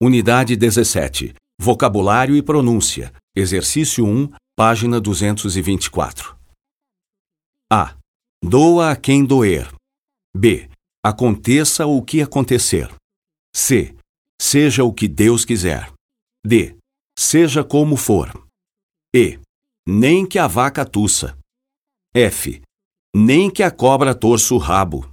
Unidade 17. Vocabulário e pronúncia. Exercício 1, página 224. A. Doa a quem doer. B. Aconteça o que acontecer. C. Seja o que Deus quiser. D. Seja como for. E. Nem que a vaca tussa. F. Nem que a cobra torça o rabo.